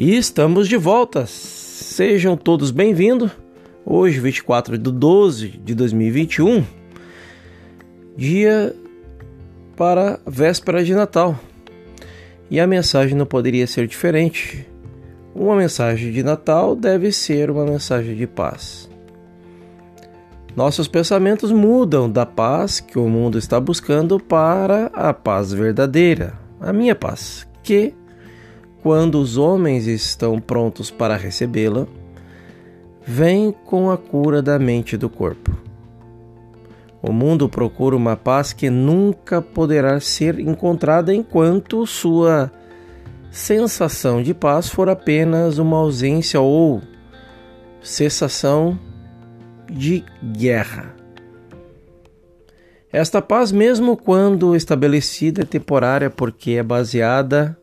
E estamos de volta. Sejam todos bem-vindos. Hoje, 24 de 12 de 2021, dia para véspera de Natal. E a mensagem não poderia ser diferente. Uma mensagem de Natal deve ser uma mensagem de paz. Nossos pensamentos mudam da paz que o mundo está buscando para a paz verdadeira, a minha paz, que quando os homens estão prontos para recebê-la, vem com a cura da mente e do corpo. O mundo procura uma paz que nunca poderá ser encontrada enquanto sua sensação de paz for apenas uma ausência ou cessação de guerra. Esta paz, mesmo quando estabelecida, é temporária porque é baseada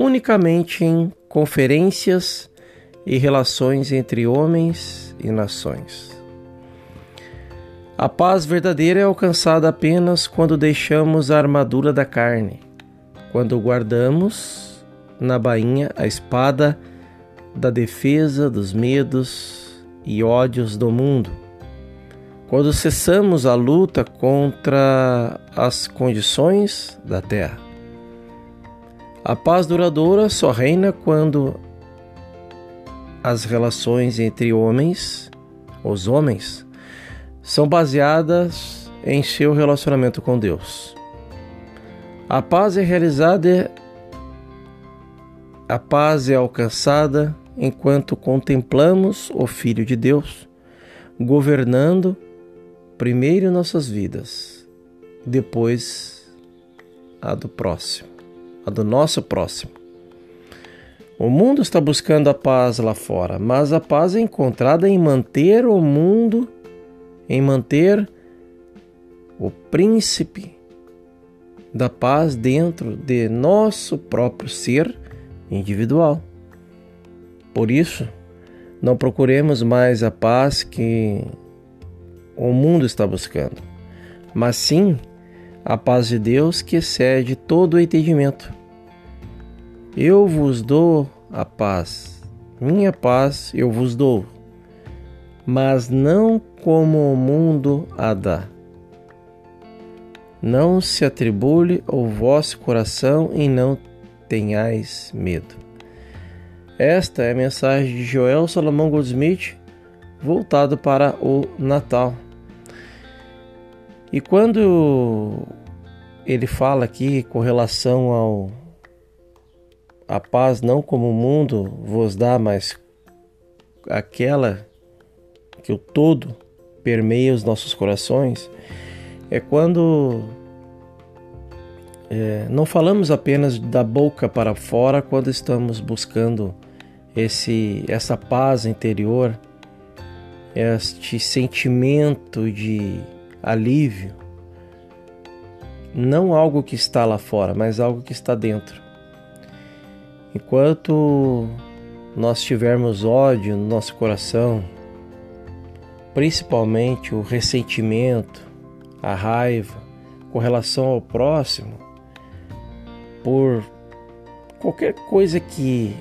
unicamente em conferências e relações entre homens e nações. A paz verdadeira é alcançada apenas quando deixamos a armadura da carne, quando guardamos na bainha a espada da defesa dos medos e ódios do mundo, quando cessamos a luta contra as condições da terra. A paz duradoura só reina quando as relações entre homens, os homens, são baseadas em seu relacionamento com Deus. A paz é realizada, a paz é alcançada enquanto contemplamos o Filho de Deus governando primeiro nossas vidas, depois a do próximo a do nosso próximo. O mundo está buscando a paz lá fora, mas a paz é encontrada em manter o mundo, em manter o príncipe da paz dentro de nosso próprio ser individual. Por isso, não procuremos mais a paz que o mundo está buscando, mas sim a paz de Deus que excede todo o entendimento. Eu vos dou a paz, minha paz eu vos dou, mas não como o mundo a dá. Não se atribule o vosso coração e não tenhais medo. Esta é a mensagem de Joel Salomão Goldsmith voltado para o Natal. E quando ele fala aqui com relação ao a paz não como o mundo vos dá, mas aquela que o todo permeia os nossos corações, é quando é, não falamos apenas da boca para fora quando estamos buscando esse essa paz interior, este sentimento de alívio, não algo que está lá fora, mas algo que está dentro. Enquanto nós tivermos ódio no nosso coração, principalmente o ressentimento, a raiva com relação ao próximo, por qualquer coisa que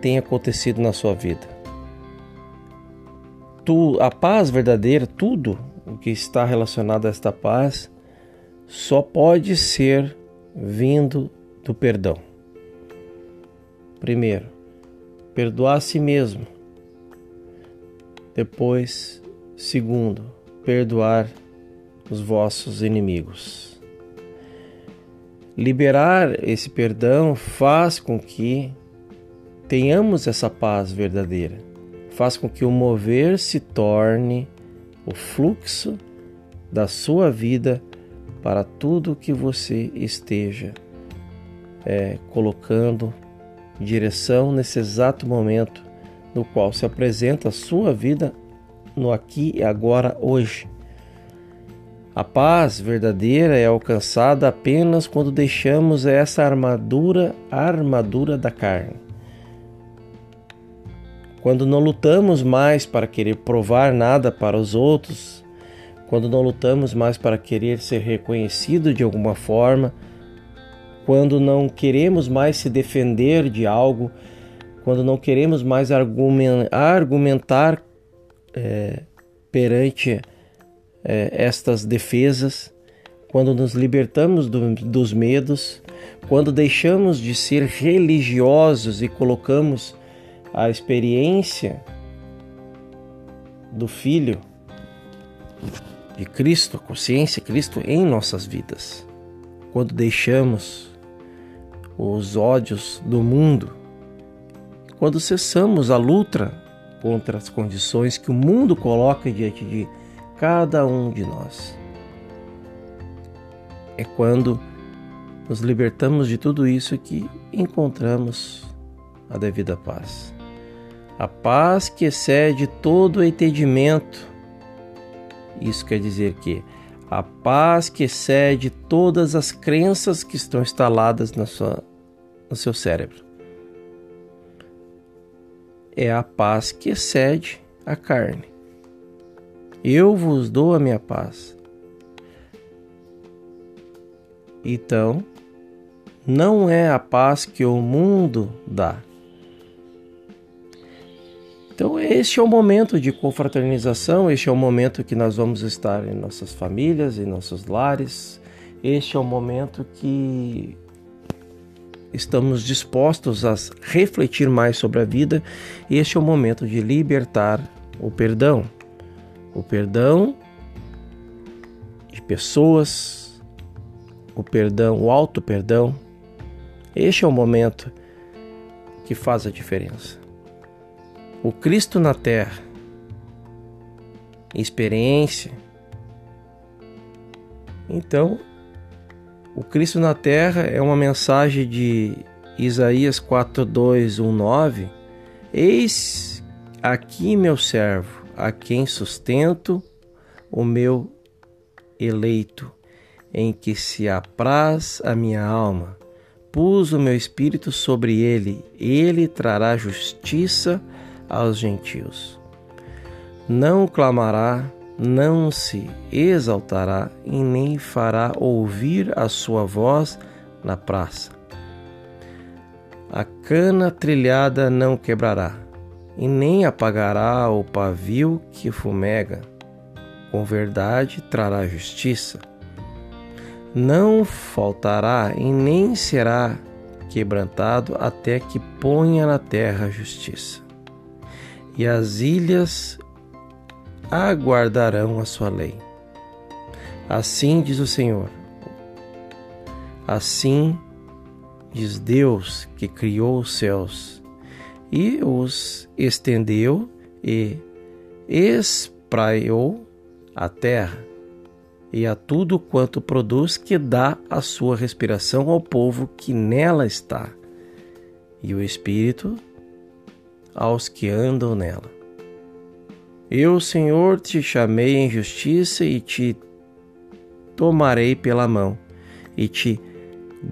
tenha acontecido na sua vida. Tu, a paz verdadeira, tudo o que está relacionado a esta paz só pode ser vindo do perdão. Primeiro, perdoar a si mesmo. Depois, segundo, perdoar os vossos inimigos. Liberar esse perdão faz com que tenhamos essa paz verdadeira, faz com que o mover se torne o fluxo da sua vida para tudo que você esteja é, colocando direção nesse exato momento no qual se apresenta a sua vida no aqui e agora hoje. A paz verdadeira é alcançada apenas quando deixamos essa armadura, a armadura da carne. Quando não lutamos mais para querer provar nada para os outros, quando não lutamos mais para querer ser reconhecido de alguma forma, quando não queremos mais se defender de algo, quando não queremos mais argumentar é, perante é, estas defesas, quando nos libertamos do, dos medos, quando deixamos de ser religiosos e colocamos a experiência do Filho de Cristo, a consciência de Cristo em nossas vidas. Quando deixamos os ódios do mundo, quando cessamos a luta contra as condições que o mundo coloca diante de cada um de nós. É quando nos libertamos de tudo isso que encontramos a devida paz. A paz que excede todo o entendimento. Isso quer dizer que a paz que excede todas as crenças que estão instaladas na sua, no seu cérebro. É a paz que excede a carne. Eu vos dou a minha paz. Então, não é a paz que o mundo dá. Então, este é o momento de confraternização, este é o momento que nós vamos estar em nossas famílias, em nossos lares. Este é o momento que estamos dispostos a refletir mais sobre a vida. Este é o momento de libertar o perdão. O perdão de pessoas, o perdão, o auto perdão. Este é o momento que faz a diferença o Cristo na Terra, experiência. Então, o Cristo na Terra é uma mensagem de Isaías 4:219. Eis aqui meu servo, a quem sustento o meu eleito, em que se apraz a minha alma. Pus o meu espírito sobre ele, ele trará justiça aos gentios. Não clamará, não se exaltará e nem fará ouvir a sua voz na praça. A cana trilhada não quebrará, e nem apagará o pavio que fumega. Com verdade trará justiça. Não faltará e nem será quebrantado até que ponha na terra justiça e as ilhas aguardarão a sua lei. Assim diz o Senhor. Assim diz Deus que criou os céus e os estendeu e espraiou a terra e a tudo quanto produz que dá a sua respiração ao povo que nela está. E o Espírito aos que andam nela. Eu, Senhor, te chamei em justiça e te tomarei pela mão, e te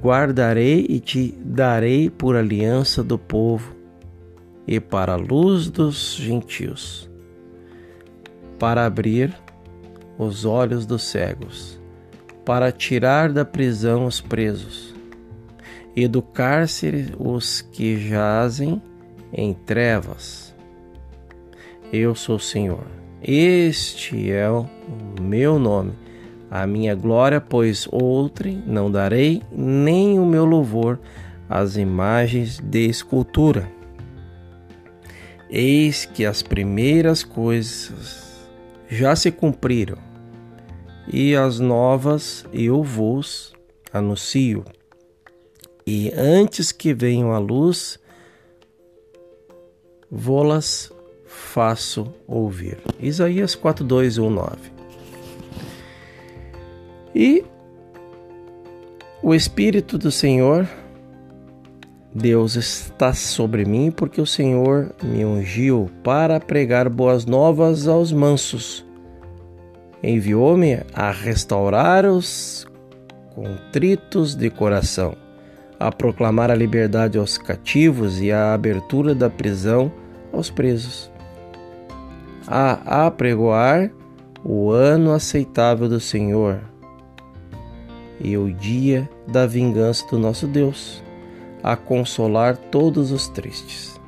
guardarei e te darei por aliança do povo e para a luz dos gentios, para abrir os olhos dos cegos, para tirar da prisão os presos e do cárcere os que jazem em trevas. Eu sou o Senhor. Este é o meu nome, a minha glória, pois outrem não darei, nem o meu louvor às imagens de escultura. Eis que as primeiras coisas já se cumpriram, e as novas eu vos anuncio. E antes que venham a luz, vô-las faço ouvir. Isaías 4, 2, 1, 9. E o Espírito do Senhor, Deus está sobre mim, porque o Senhor me ungiu para pregar boas novas aos mansos. Enviou-me a restaurar os contritos de coração, a proclamar a liberdade aos cativos e a abertura da prisão aos presos, a apregoar o ano aceitável do Senhor e o dia da vingança do nosso Deus, a consolar todos os tristes.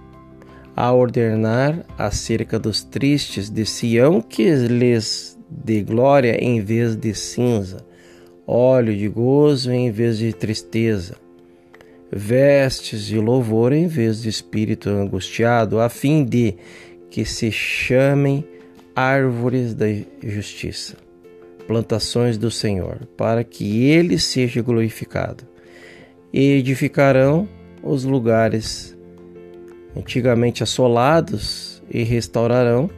a ordenar acerca dos tristes de Sião que lhes dê glória em vez de cinza, óleo de gozo em vez de tristeza, vestes de louvor em vez de espírito angustiado, a fim de que se chamem árvores da justiça, plantações do Senhor, para que ele seja glorificado. E edificarão os lugares antigamente assolados e restaurarão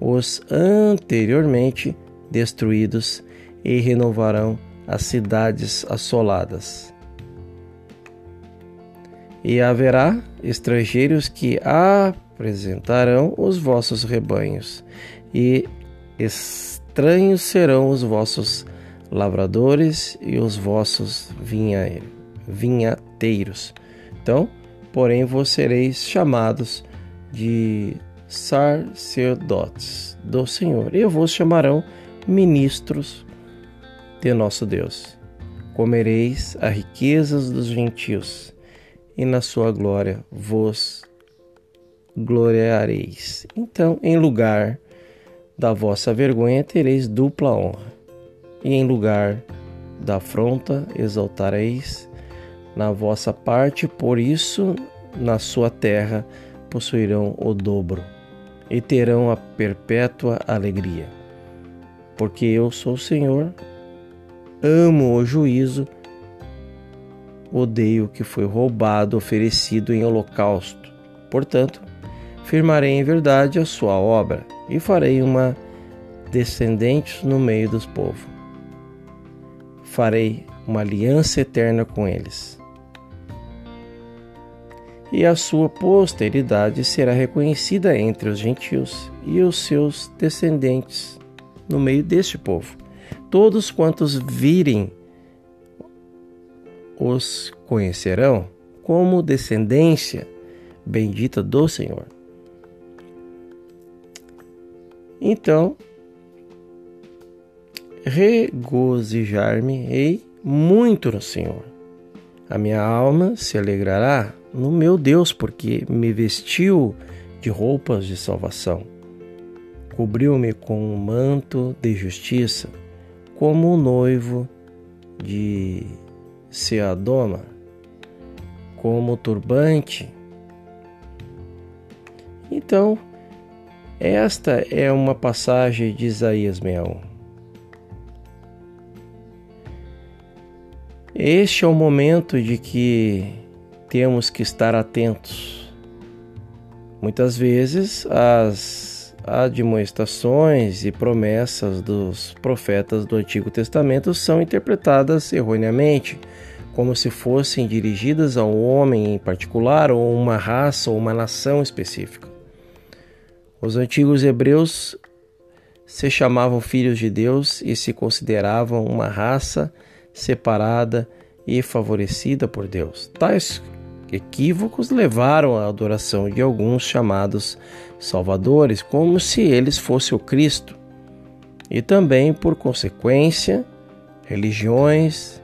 os anteriormente destruídos e renovarão as cidades assoladas. E haverá estrangeiros que apresentarão os vossos rebanhos, e estranhos serão os vossos lavradores e os vossos vinhateiros. Então, porém, vos sereis chamados de sacerdotes do Senhor, e vos chamarão ministros de nosso Deus. Comereis as riquezas dos gentios, e na sua glória vos gloriareis. Então, em lugar da vossa vergonha, tereis dupla honra, e em lugar da afronta, exaltareis na vossa parte, por isso, na sua terra, possuirão o dobro e terão a perpétua alegria. Porque eu sou o Senhor, amo o juízo, odeio o que foi roubado, oferecido em holocausto. Portanto, firmarei em verdade a sua obra e farei uma descendente no meio dos povos. Farei uma aliança eterna com eles e a sua posteridade será reconhecida entre os gentios e os seus descendentes no meio deste povo. Todos quantos virem os conhecerão como descendência bendita do Senhor. Então, regozijar-me-ei muito no Senhor. A minha alma se alegrará no meu Deus, porque me vestiu de roupas de salvação, cobriu-me com um manto de justiça, como o noivo de Seadoma, como o turbante. Então, esta é uma passagem de Isaías 61. Este é o momento de que temos que estar atentos. Muitas vezes as admoestações e promessas dos profetas do Antigo Testamento são interpretadas erroneamente, como se fossem dirigidas a um homem em particular ou uma raça ou uma nação específica. Os antigos hebreus se chamavam filhos de Deus e se consideravam uma raça separada e favorecida por Deus. Tais equívocos levaram à adoração de alguns chamados salvadores, como se eles fossem o Cristo, e também, por consequência, religiões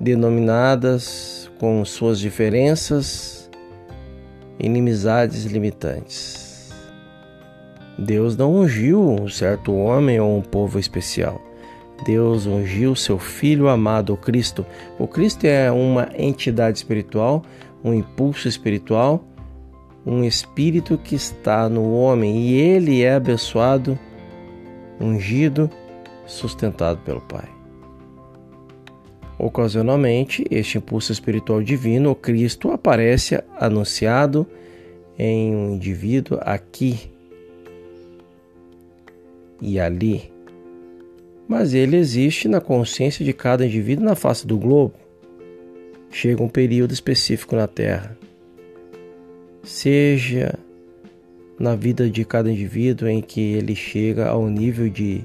denominadas com suas diferenças, inimizades limitantes. Deus não ungiu um certo homem ou um povo especial. Deus ungiu seu Filho amado, o Cristo. O Cristo é uma entidade espiritual, um impulso espiritual, um espírito que está no homem e ele é abençoado, ungido, sustentado pelo Pai. Ocasionalmente, este impulso espiritual divino, o Cristo, aparece anunciado em um indivíduo aqui e ali mas ele existe na consciência de cada indivíduo na face do globo. Chega um período específico na Terra. Seja na vida de cada indivíduo em que ele chega ao nível de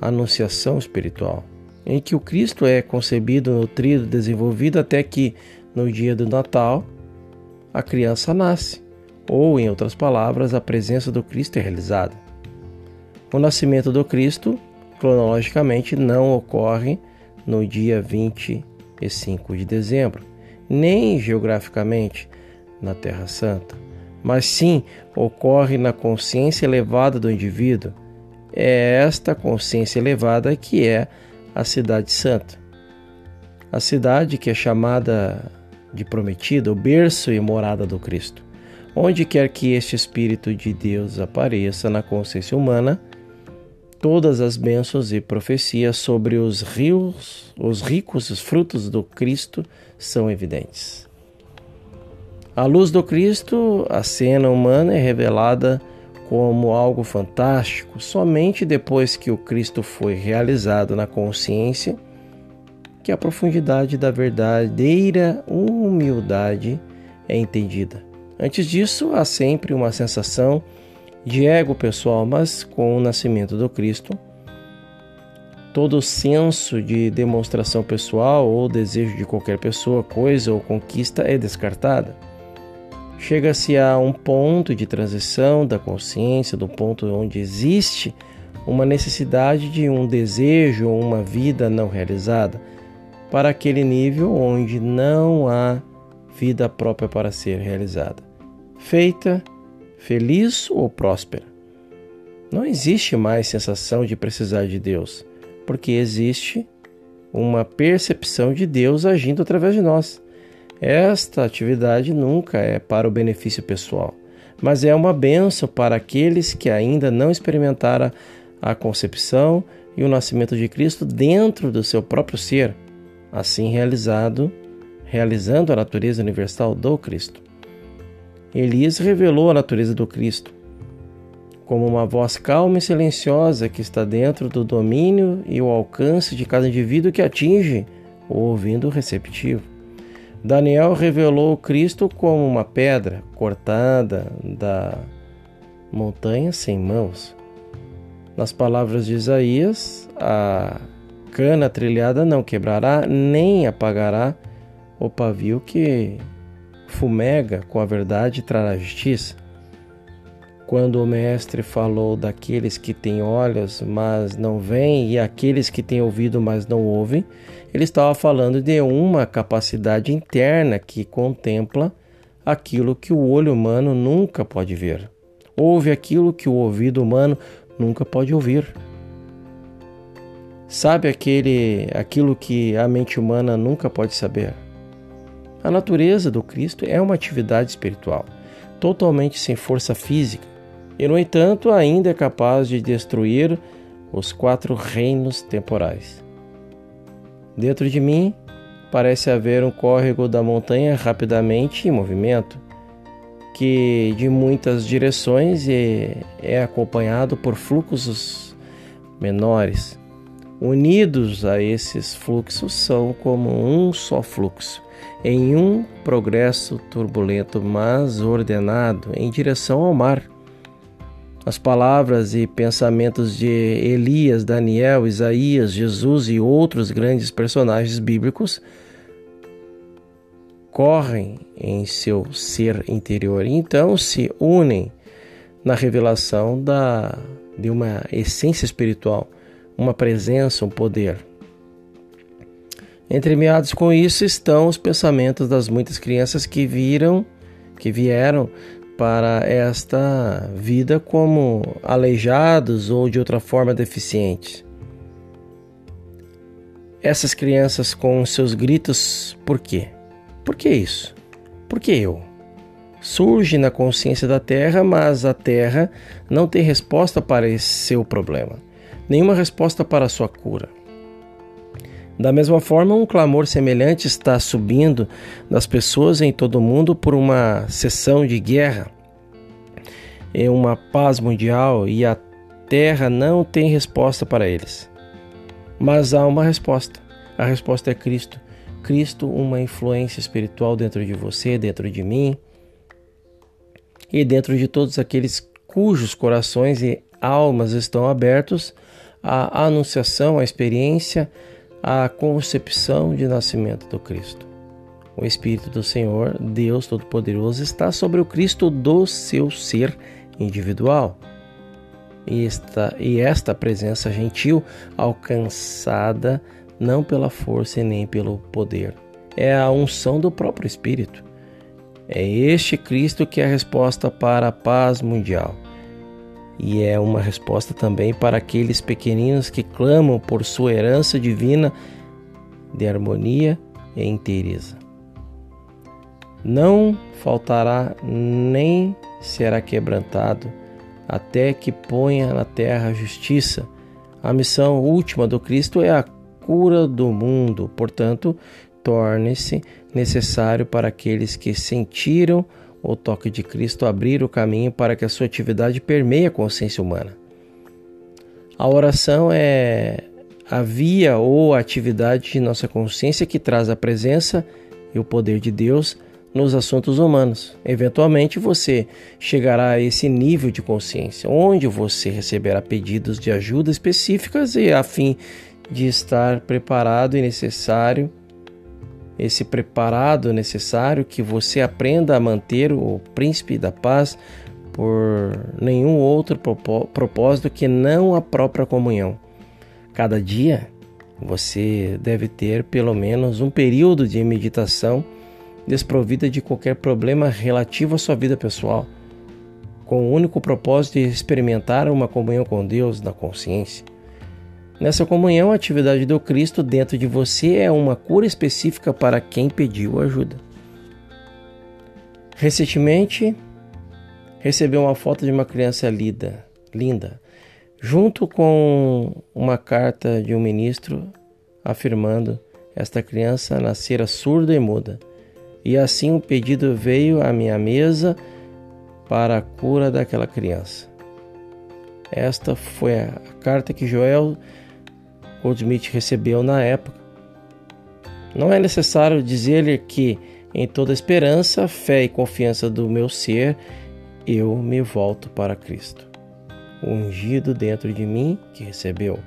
anunciação espiritual, em que o Cristo é concebido, nutrido, desenvolvido até que no dia do Natal a criança nasce, ou em outras palavras, a presença do Cristo é realizada. O nascimento do Cristo cronologicamente não ocorre no dia 25 de dezembro, nem geograficamente na Terra Santa, mas sim ocorre na consciência elevada do indivíduo. É esta consciência elevada que é a Cidade Santa. A cidade que é chamada de prometida, o berço e morada do Cristo. Onde quer que este Espírito de Deus apareça na consciência humana, todas as bênçãos e profecias sobre os rios, os ricos os frutos do Cristo são evidentes. A luz do Cristo, a cena humana é revelada como algo fantástico somente depois que o Cristo foi realizado na consciência, que a profundidade da verdadeira humildade é entendida. Antes disso, há sempre uma sensação de ego pessoal, mas com o nascimento do Cristo, todo senso de demonstração pessoal ou desejo de qualquer pessoa, coisa ou conquista é descartada. Chega-se a um ponto de transição da consciência, do ponto onde existe uma necessidade de um desejo ou uma vida não realizada, para aquele nível onde não há vida própria para ser realizada feita, feliz ou próspera. Não existe mais sensação de precisar de Deus, porque existe uma percepção de Deus agindo através de nós. Esta atividade nunca é para o benefício pessoal, mas é uma benção para aqueles que ainda não experimentaram a concepção e o nascimento de Cristo dentro do seu próprio ser, assim realizado, realizando a natureza universal do Cristo. Elias revelou a natureza do Cristo como uma voz calma e silenciosa que está dentro do domínio e o alcance de cada indivíduo que atinge o ouvindo receptivo. Daniel revelou o Cristo como uma pedra cortada da montanha sem mãos. Nas palavras de Isaías, a cana trilhada não quebrará nem apagará o pavio que fumega com a verdade trará justiça. Quando o Mestre falou daqueles que têm olhos, mas não veem, e aqueles que têm ouvido, mas não ouvem, ele estava falando de uma capacidade interna que contempla aquilo que o olho humano nunca pode ver. Ouve aquilo que o ouvido humano nunca pode ouvir. Sabe aquele, aquilo que a mente humana nunca pode saber. A natureza do Cristo é uma atividade espiritual, totalmente sem força física, e, no entanto, ainda é capaz de destruir os quatro reinos temporais. Dentro de mim, parece haver um córrego da montanha rapidamente em movimento, que de muitas direções é acompanhado por fluxos menores. Unidos a esses fluxos são como um só fluxo em um progresso turbulento, mas ordenado em direção ao mar. As palavras e pensamentos de Elias, Daniel, Isaías, Jesus e outros grandes personagens bíblicos correm em seu ser interior, então se unem na revelação da, de uma essência espiritual, uma presença, um poder. Entremeados com isso estão os pensamentos das muitas crianças que viram, que vieram para esta vida como aleijados ou de outra forma deficientes. Essas crianças com seus gritos, por quê? Por que isso? Por que eu? Surge na consciência da Terra, mas a Terra não tem resposta para esse seu problema, nenhuma resposta para a sua cura. Da mesma forma, um clamor semelhante está subindo das pessoas em todo o mundo por uma cessão de guerra, e uma paz mundial e a terra não tem resposta para eles. Mas há uma resposta. A resposta é Cristo. Cristo, uma influência espiritual dentro de você, dentro de mim e dentro de todos aqueles cujos corações e almas estão abertos à anunciação, à experiência, a concepção de nascimento do Cristo. O Espírito do Senhor, Deus Todo-Poderoso, está sobre o Cristo do seu ser individual. E esta, e esta presença gentil, alcançada não pela força e nem pelo poder, é a unção do próprio Espírito. É este Cristo que é a resposta para a paz mundial. E é uma resposta também para aqueles pequeninos que clamam por sua herança divina de harmonia e inteireza. Não faltará nem será quebrantado até que ponha na terra a justiça. A missão última do Cristo é a cura do mundo, portanto, torne-se necessário para aqueles que sentiram o toque de Cristo abrir o caminho para que a sua atividade permeie a consciência humana. A oração é a via ou a atividade de nossa consciência que traz a presença e o poder de Deus nos assuntos humanos. Eventualmente você chegará a esse nível de consciência, onde você receberá pedidos de ajuda específicas e a fim de estar preparado e necessário esse preparado necessário que você aprenda a manter o príncipe da paz por nenhum outro propósito que não a própria comunhão. Cada dia você deve ter pelo menos um período de meditação desprovida de qualquer problema relativo à sua vida pessoal, com o único propósito de experimentar uma comunhão com Deus na consciência. Nessa comunhão, a atividade do Cristo dentro de você é uma cura específica para quem pediu ajuda. Recentemente, recebi uma foto de uma criança linda, linda, junto com uma carta de um ministro afirmando esta criança nascera surda e muda. E assim o pedido veio à minha mesa para a cura daquela criança. Esta foi a carta que Joel Goldsmith recebeu na época. Não é necessário dizer-lhe que, em toda esperança, fé e confiança do meu ser, eu me volto para Cristo. O ungido dentro de mim, que recebeu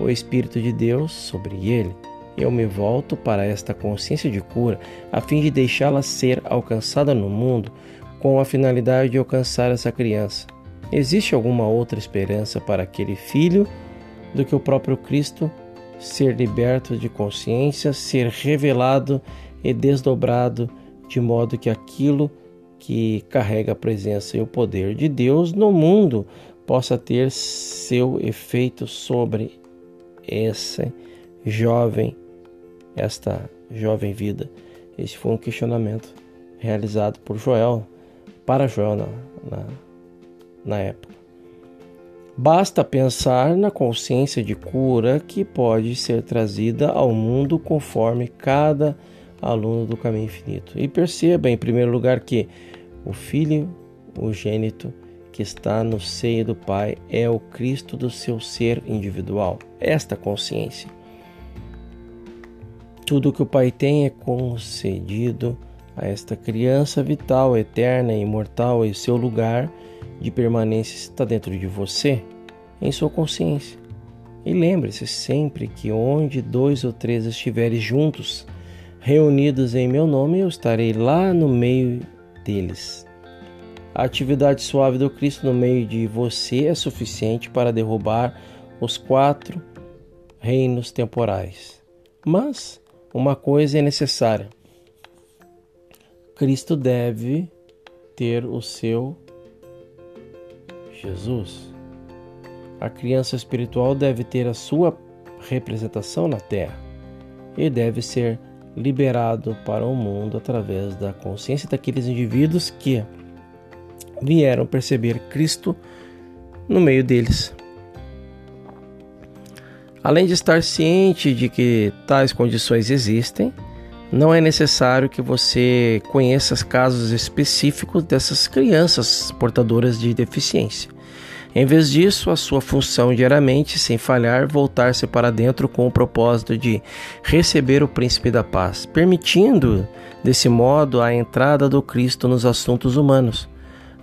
o Espírito de Deus sobre ele, eu me volto para esta consciência de cura, a fim de deixá-la ser alcançada no mundo, com a finalidade de alcançar essa criança. Existe alguma outra esperança para aquele filho do que o próprio Cristo ser liberto de consciência, ser revelado e desdobrado, de modo que aquilo que carrega a presença e o poder de Deus no mundo possa ter seu efeito sobre essa jovem, esta jovem vida. Esse foi um questionamento realizado por Joel, para Joel na, na, na época. Basta pensar na consciência de cura que pode ser trazida ao mundo conforme cada aluno do caminho infinito. E perceba, em primeiro lugar, que o Filho, o gênito, que está no seio do Pai, é o Cristo do seu ser individual. Esta consciência. Tudo que o Pai tem é concedido a esta criança vital, eterna e imortal, e seu lugar de permanência está dentro de você, em sua consciência. E lembre-se sempre que onde dois ou três estiverem juntos, reunidos em meu nome, eu estarei lá no meio deles. A atividade suave do Cristo no meio de você é suficiente para derrubar os quatro reinos temporais. Mas uma coisa é necessária: Cristo deve ter o seu Jesus. A criança espiritual deve ter a sua representação na Terra e deve ser liberado para o mundo através da consciência daqueles indivíduos que vieram perceber Cristo no meio deles. Além de estar ciente de que tais condições existem, não é necessário que você conheça os casos específicos dessas crianças portadoras de deficiência. Em vez disso, a sua função diariamente, sem falhar, voltar-se para dentro com o propósito de receber o príncipe da paz, permitindo desse modo a entrada do Cristo nos assuntos humanos.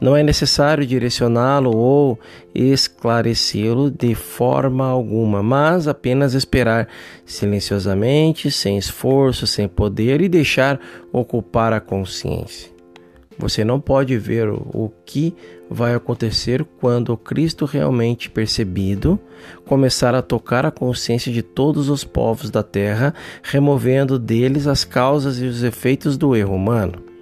Não é necessário direcioná-lo ou esclarecê-lo de forma alguma, mas apenas esperar silenciosamente, sem esforço, sem poder e deixar ocupar a consciência. Você não pode ver o que vai acontecer quando o Cristo realmente percebido começar a tocar a consciência de todos os povos da terra, removendo deles as causas e os efeitos do erro humano.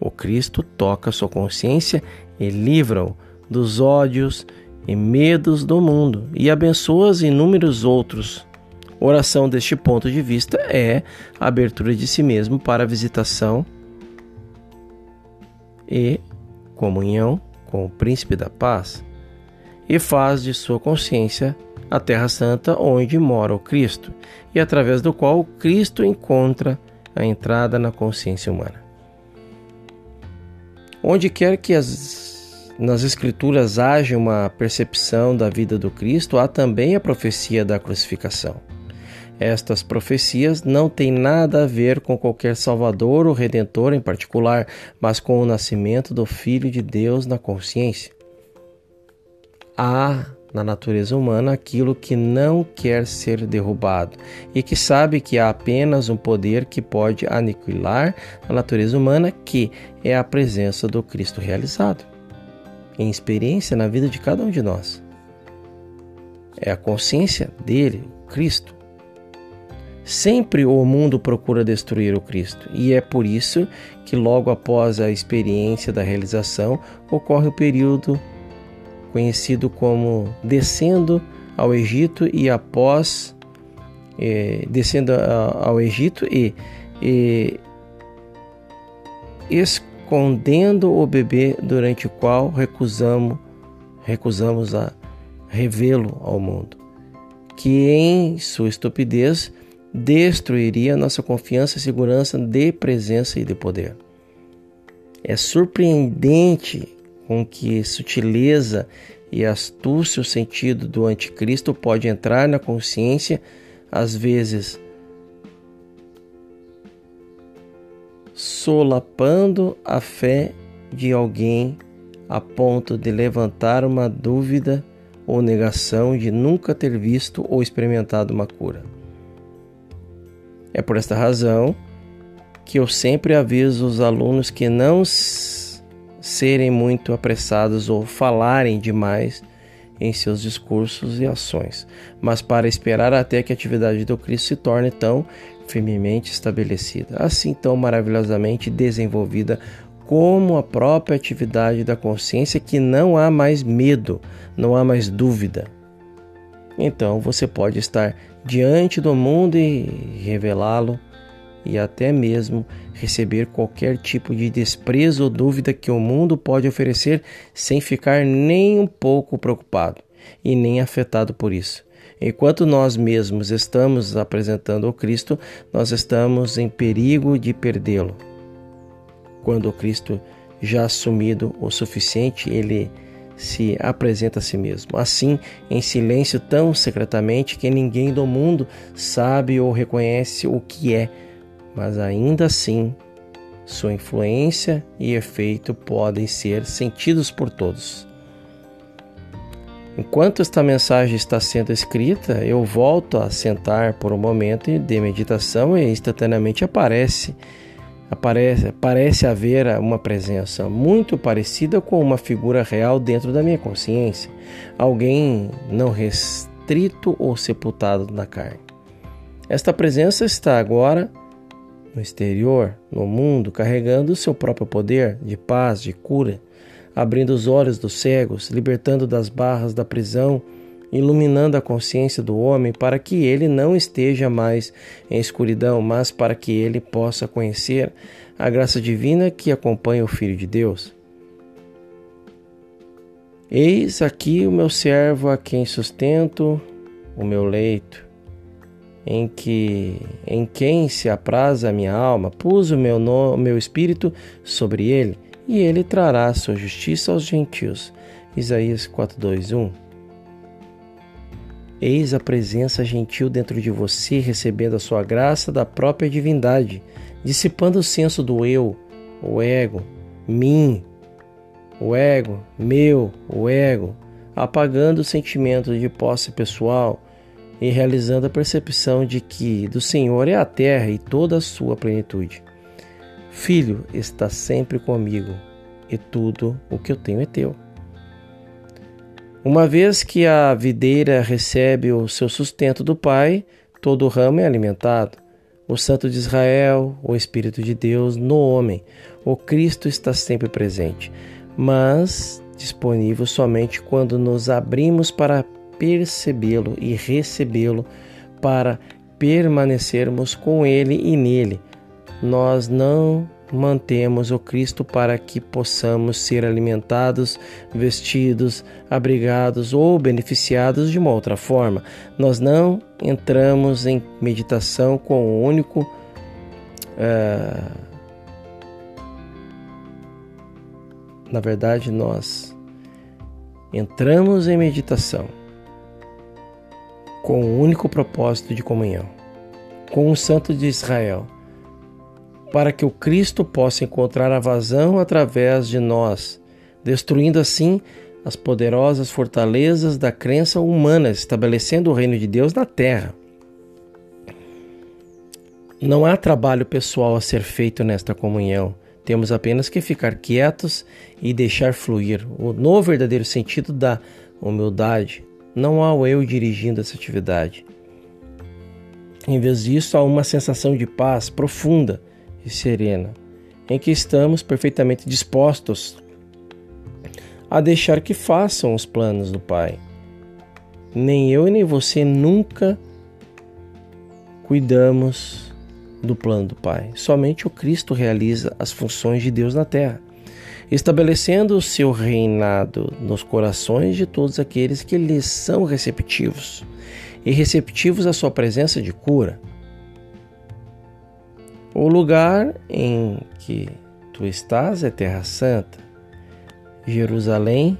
O Cristo toca sua consciência e livra-o dos ódios e medos do mundo e abençoa inúmeros outros. Oração deste ponto de vista é a abertura de si mesmo para a visitação e comunhão com o príncipe da paz e faz de sua consciência a terra santa onde mora o Cristo e através do qual o Cristo encontra a entrada na consciência humana. Onde quer que as nas Escrituras haja uma percepção da vida do Cristo, há também a profecia da crucificação. Estas profecias não têm nada a ver com qualquer Salvador ou Redentor em particular, mas com o nascimento do Filho de Deus na consciência. Há na natureza humana aquilo que não quer ser derrubado e que sabe que há apenas um poder que pode aniquilar a natureza humana, que é a presença do Cristo realizado em experiência na vida de cada um de nós. É a consciência dele, Cristo. Sempre o mundo procura destruir o Cristo, e é por isso que, logo após a experiência da realização, ocorre o período conhecido como descendo ao Egito e após eh, descendo ao Egito e, e escondendo o bebê durante o qual recusamos, recusamos a revê-lo ao mundo, que em sua estupidez destruiria nossa confiança e segurança de presença e de poder. É surpreendente com que sutileza e astúcia o sentido do anticristo pode entrar na consciência, às vezes solapando a fé de alguém a ponto de levantar uma dúvida ou negação de nunca ter visto ou experimentado uma cura. É por esta razão que eu sempre aviso os alunos que não serem muito apressados ou falarem demais em seus discursos e ações, mas para esperar até que a atividade do Cristo se torne tão firmemente estabelecida, assim tão maravilhosamente desenvolvida como a própria atividade da consciência, que não há mais medo, não há mais dúvida. Então você pode estar diante do mundo e revelá-lo, e até mesmo receber qualquer tipo de desprezo ou dúvida que o mundo pode oferecer sem ficar nem um pouco preocupado e nem afetado por isso. Enquanto nós mesmos estamos apresentando o Cristo, nós estamos em perigo de perdê-lo. Quando o Cristo já assumido o suficiente, ele se apresenta a si mesmo. Assim, em silêncio tão secretamente que ninguém do mundo sabe ou reconhece o que é, mas ainda assim, sua influência e efeito podem ser sentidos por todos. Enquanto esta mensagem está sendo escrita, eu volto a sentar por um momento de meditação e instantaneamente aparece, aparece, parece haver uma presença muito parecida com uma figura real dentro da minha consciência, alguém não restrito ou sepultado na carne. Esta presença está agora no exterior, no mundo, carregando o seu próprio poder de paz, de cura abrindo os olhos dos cegos, libertando das barras da prisão, iluminando a consciência do homem para que ele não esteja mais em escuridão, mas para que ele possa conhecer a graça divina que acompanha o Filho de Deus. Eis aqui o meu servo a quem sustento o meu leito, em que em quem se apraz a minha alma, pus o meu, meu espírito sobre ele e ele trará sua justiça aos gentios. Isaías 4:2:1. Eis a presença gentil dentro de você, recebendo a sua graça da própria divindade, dissipando o senso do eu, o ego, mim, o ego, meu, o ego, apagando o sentimento de posse pessoal e realizando a percepção de que do Senhor é a terra e toda a sua plenitude. Filho está sempre comigo, e tudo o que eu tenho é teu. Uma vez que a videira recebe o seu sustento do Pai, todo o ramo é alimentado. o Santo de Israel, o Espírito de Deus no homem. O Cristo está sempre presente, mas disponível somente quando nos abrimos para percebê-lo e recebê-lo, para permanecermos com ele e nele. Nós não mantemos o Cristo para que possamos ser alimentados, vestidos, abrigados ou beneficiados de uma outra forma. Nós não entramos em meditação com o único. Uh, na verdade, nós entramos em meditação com o único propósito de comunhão com o Santo de Israel para que o Cristo possa encontrar a vazão através de nós, destruindo assim as poderosas fortalezas da crença humana, estabelecendo o reino de Deus na terra. Não há trabalho pessoal a ser feito nesta comunhão. Temos apenas que ficar quietos e deixar fluir o no verdadeiro sentido da humildade. Não há o eu dirigindo essa atividade. Em vez disso, há uma sensação de paz profunda e serena, em que estamos perfeitamente dispostos a deixar que façam os planos do Pai. Nem eu e nem você nunca cuidamos do plano do Pai. Somente o Cristo realiza as funções de Deus na terra, estabelecendo o seu reinado nos corações de todos aqueles que lhes são receptivos e receptivos à sua presença de cura. O lugar em que tu estás é Terra Santa, Jerusalém,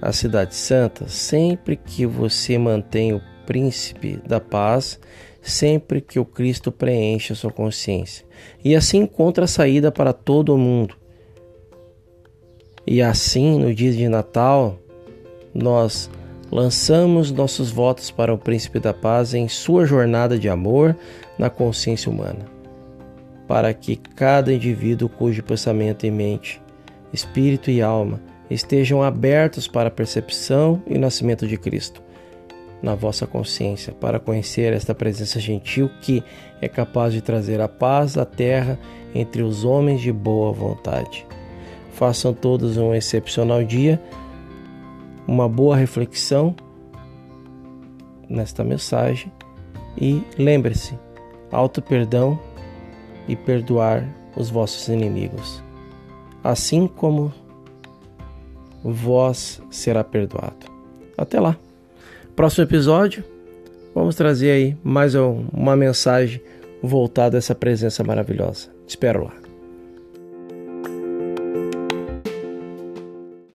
a Cidade Santa. Sempre que você mantém o Príncipe da Paz, sempre que o Cristo preenche a sua consciência, e assim encontra a saída para todo o mundo. E assim, no dia de Natal, nós lançamos nossos votos para o Príncipe da Paz em sua jornada de amor na consciência humana para que cada indivíduo cujo pensamento e mente, espírito e alma estejam abertos para a percepção e nascimento de Cristo na vossa consciência, para conhecer esta presença gentil que é capaz de trazer a paz à terra entre os homens de boa vontade. Façam todos um excepcional dia, uma boa reflexão nesta mensagem e lembre-se: auto perdão e perdoar os vossos inimigos, assim como vós será perdoado. Até lá. Próximo episódio, vamos trazer aí mais uma mensagem voltada a essa presença maravilhosa. Te espero lá.